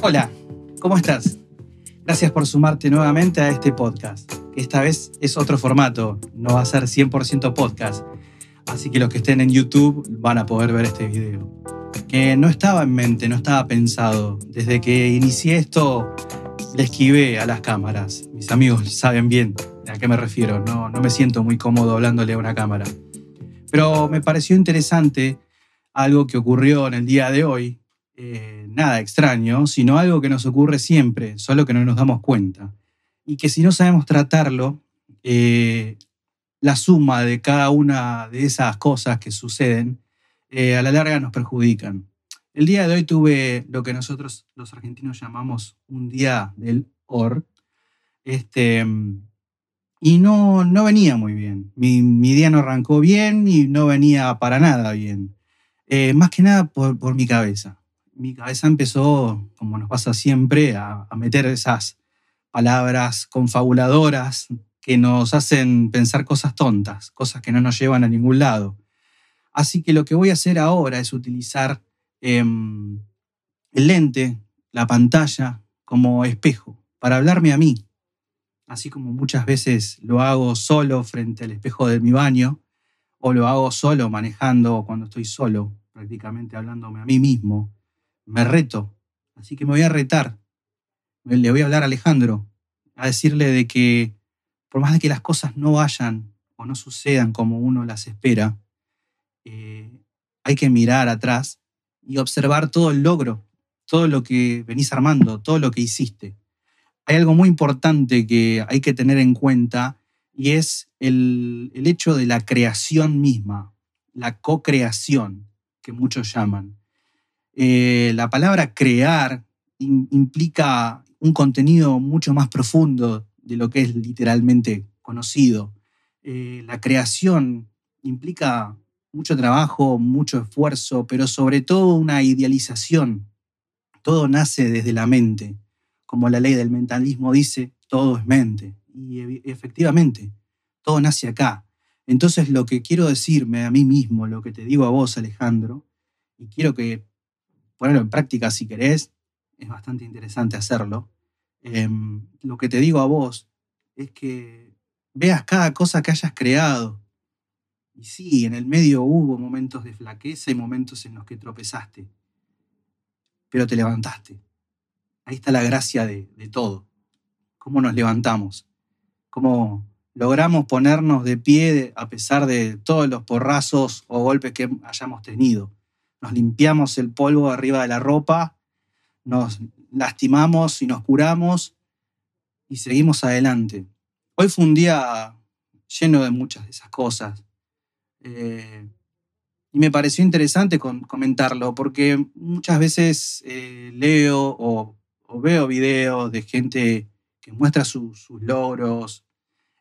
Hola, ¿cómo estás? Gracias por sumarte nuevamente a este podcast, esta vez es otro formato, no va a ser 100% podcast, así que los que estén en YouTube van a poder ver este video. Que no estaba en mente, no estaba pensado. Desde que inicié esto, le esquivé a las cámaras. Mis amigos saben bien a qué me refiero, no, no me siento muy cómodo hablándole a una cámara. Pero me pareció interesante algo que ocurrió en el día de hoy, eh, nada extraño, sino algo que nos ocurre siempre, solo que no nos damos cuenta. Y que si no sabemos tratarlo, eh, la suma de cada una de esas cosas que suceden eh, a la larga nos perjudican. El día de hoy tuve lo que nosotros los argentinos llamamos un día del OR, este, y no, no venía muy bien. Mi, mi, día no arrancó bien y no venía para nada bien. más que nada por, por mi cabeza mi cabeza empezó, como nos pasa siempre, a, meter esas palabras confabuladoras que nos hacen pensar cosas tontas, cosas que no nos llevan a ningún lado. Así que lo que voy a hacer ahora es utilizar em, el lente, la pantalla, como espejo, para hablarme a mí. Así como muchas veces lo hago solo frente al espejo de mi baño, o lo hago solo manejando cuando estoy solo, prácticamente hablándome a mí mismo me reto. Así que me voy a retar. Le voy a hablar a Alejandro, a decirle de que por más de que las cosas no vayan o no sucedan como uno las espera, eh, hay que mirar atrás y observar todo el logro, todo lo que venís armando, todo lo que hiciste. Hay algo muy importante que hay que tener en cuenta y es el, el hecho de la creación misma, la co-creación que muchos llaman. Eh, la palabra crear implica un contenido mucho más profundo de lo que es literalmente conocido. Eh, la creación implica mucho trabajo, mucho esfuerzo, pero sobre todo una idealización. Todo nace desde la mente. Como la ley del mentalismo dice, todo es mente. Y efectivamente, todo nace acá. Entonces lo que quiero decirme a mí mismo, lo que te digo a vos, Alejandro, y quiero que ponerlo en práctica si querés, es bastante interesante hacerlo. Em, lo que te digo a vos es que veas cada cosa que hayas creado. Y sí, en el medio hubo momentos de flaqueza y momentos en los que tropezaste, pero te levantaste. Ahí está la gracia de, de todo. Cómo nos levantamos, cómo logramos ponernos de pie a pesar de todos los porrazos o golpes que hayamos tenido nos limpiamos el polvo arriba de la ropa, nos lastimamos y nos curamos y seguimos adelante. Hoy fue un día lleno de muchas de esas cosas. Eh, y me pareció interesante comentarlo porque muchas veces eh, leo o, veo videos de gente que muestra sus logros,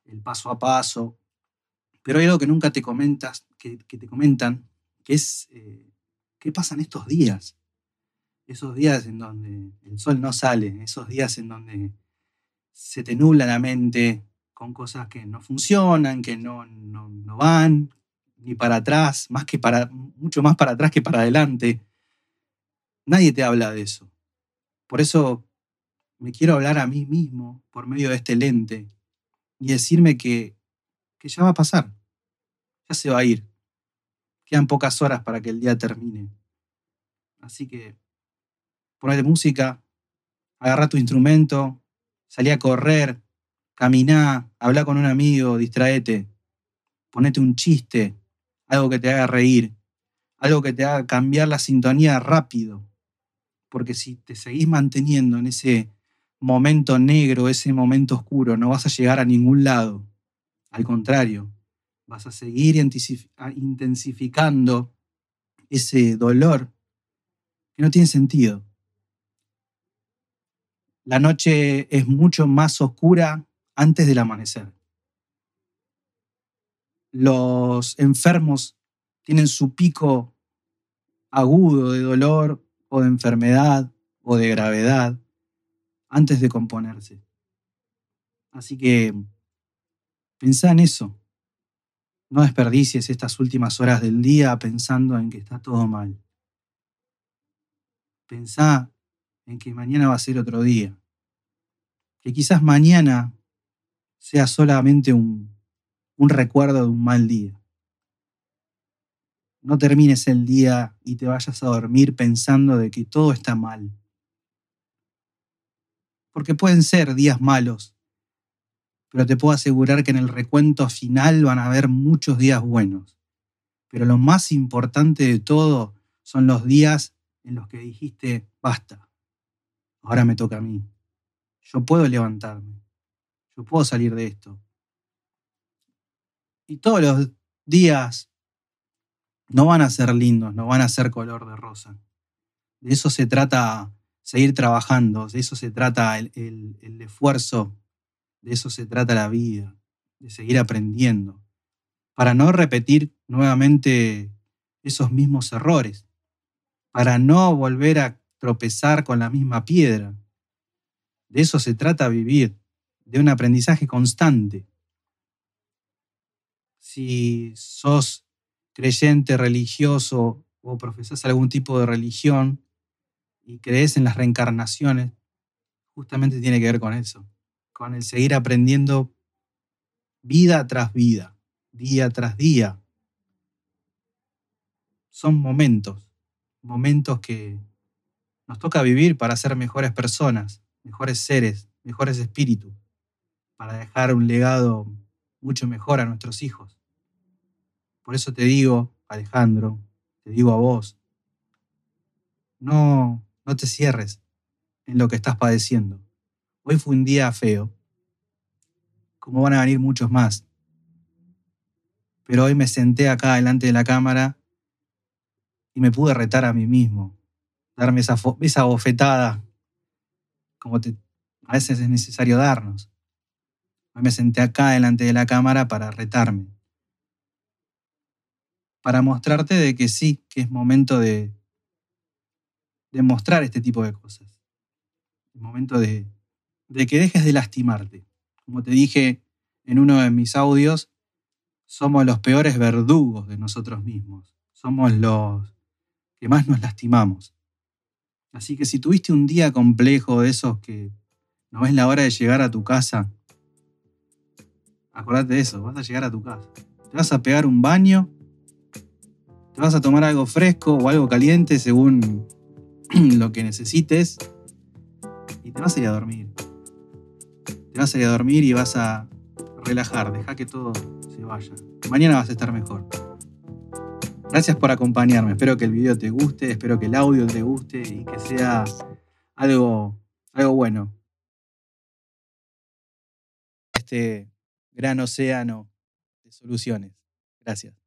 el paso a paso, pero hay algo que nunca te comentas, que, te comentan, que es eh, ¿Qué pasan estos días? Esos días en donde el sol no sale, esos días en donde se te nubla la mente con cosas que no funcionan, que no, no, no van ni para atrás, más que para, mucho más para atrás que para adelante. Nadie te habla de eso. Por eso me quiero hablar a mí mismo por medio de este lente y decirme que, que ya va a pasar, ya se va a ir. Quedan pocas horas para que el día termine. Así que ponete música, agarra tu instrumento, salí a correr, caminá, habla con un amigo, distraete, ponete un chiste, algo que te haga reír, algo que te haga cambiar la sintonía rápido. Porque si te seguís manteniendo en ese momento negro, ese momento oscuro, no vas a llegar a ningún lado. Al contrario, vas a seguir intensificando ese dolor que no tiene sentido. La noche es mucho más oscura antes del amanecer. Los enfermos tienen su pico agudo de dolor o de enfermedad o de gravedad antes de componerse. Así que pensá en eso. No desperdicies estas últimas horas del día pensando en que está todo mal. Pensá en que mañana va a ser otro día. Que quizás mañana sea solamente un, un recuerdo de un mal día. No termines el día y te vayas a dormir pensando de que todo está mal. Porque pueden ser días malos, pero te puedo asegurar que en el recuento final van a haber muchos días buenos. Pero lo más importante de todo son los días en los que dijiste, basta, ahora me toca a mí. Yo puedo levantarme, yo puedo salir de esto. Y todos los días no van a ser lindos, no van a ser color de rosa. De eso se trata seguir trabajando, de eso se trata el, el esfuerzo, de eso se trata la vida, de seguir aprendiendo, para no repetir nuevamente esos mismos errores, para no volver a tropezar con la misma piedra. De eso se trata vivir, de un aprendizaje constante. Si sos creyente, religioso o profesas algún tipo de religión y crees en las reencarnaciones, justamente tiene que ver con eso, con el seguir aprendiendo vida tras vida, día tras día. Son momentos, momentos que nos toca vivir para ser mejores personas, mejores seres, mejores espíritus, para dejar un legado mucho mejor a nuestros hijos. Por eso te digo, Alejandro, te digo a vos, no, no te cierres en lo que estás padeciendo. Hoy fue un día feo, como van a venir muchos más. Pero hoy me senté acá delante de la cámara y me pude retar a mí mismo, darme esa, esa bofetada, como a veces es necesario darnos. Hoy me senté acá delante de la cámara para retarme para mostrarte de que sí, que es momento de, de mostrar este tipo de cosas. Es momento de, de que dejes de lastimarte. Como te dije en uno de mis audios, somos los peores verdugos de nosotros mismos. Somos los que más nos lastimamos. Así que si tuviste un día complejo de esos que no ves la hora de llegar a tu casa, acordate de eso, vas a llegar a tu casa. Te vas a pegar un baño te vas a tomar algo fresco o algo caliente según lo que necesites y te vas a ir a dormir. Vas a ir a dormir y vas a relajar, deja que todo se vaya. Mañana vas a estar mejor. Gracias por acompañarme. Espero que el video te guste, espero que el audio te guste y que sea algo, algo bueno. Este gran océano de soluciones. Gracias.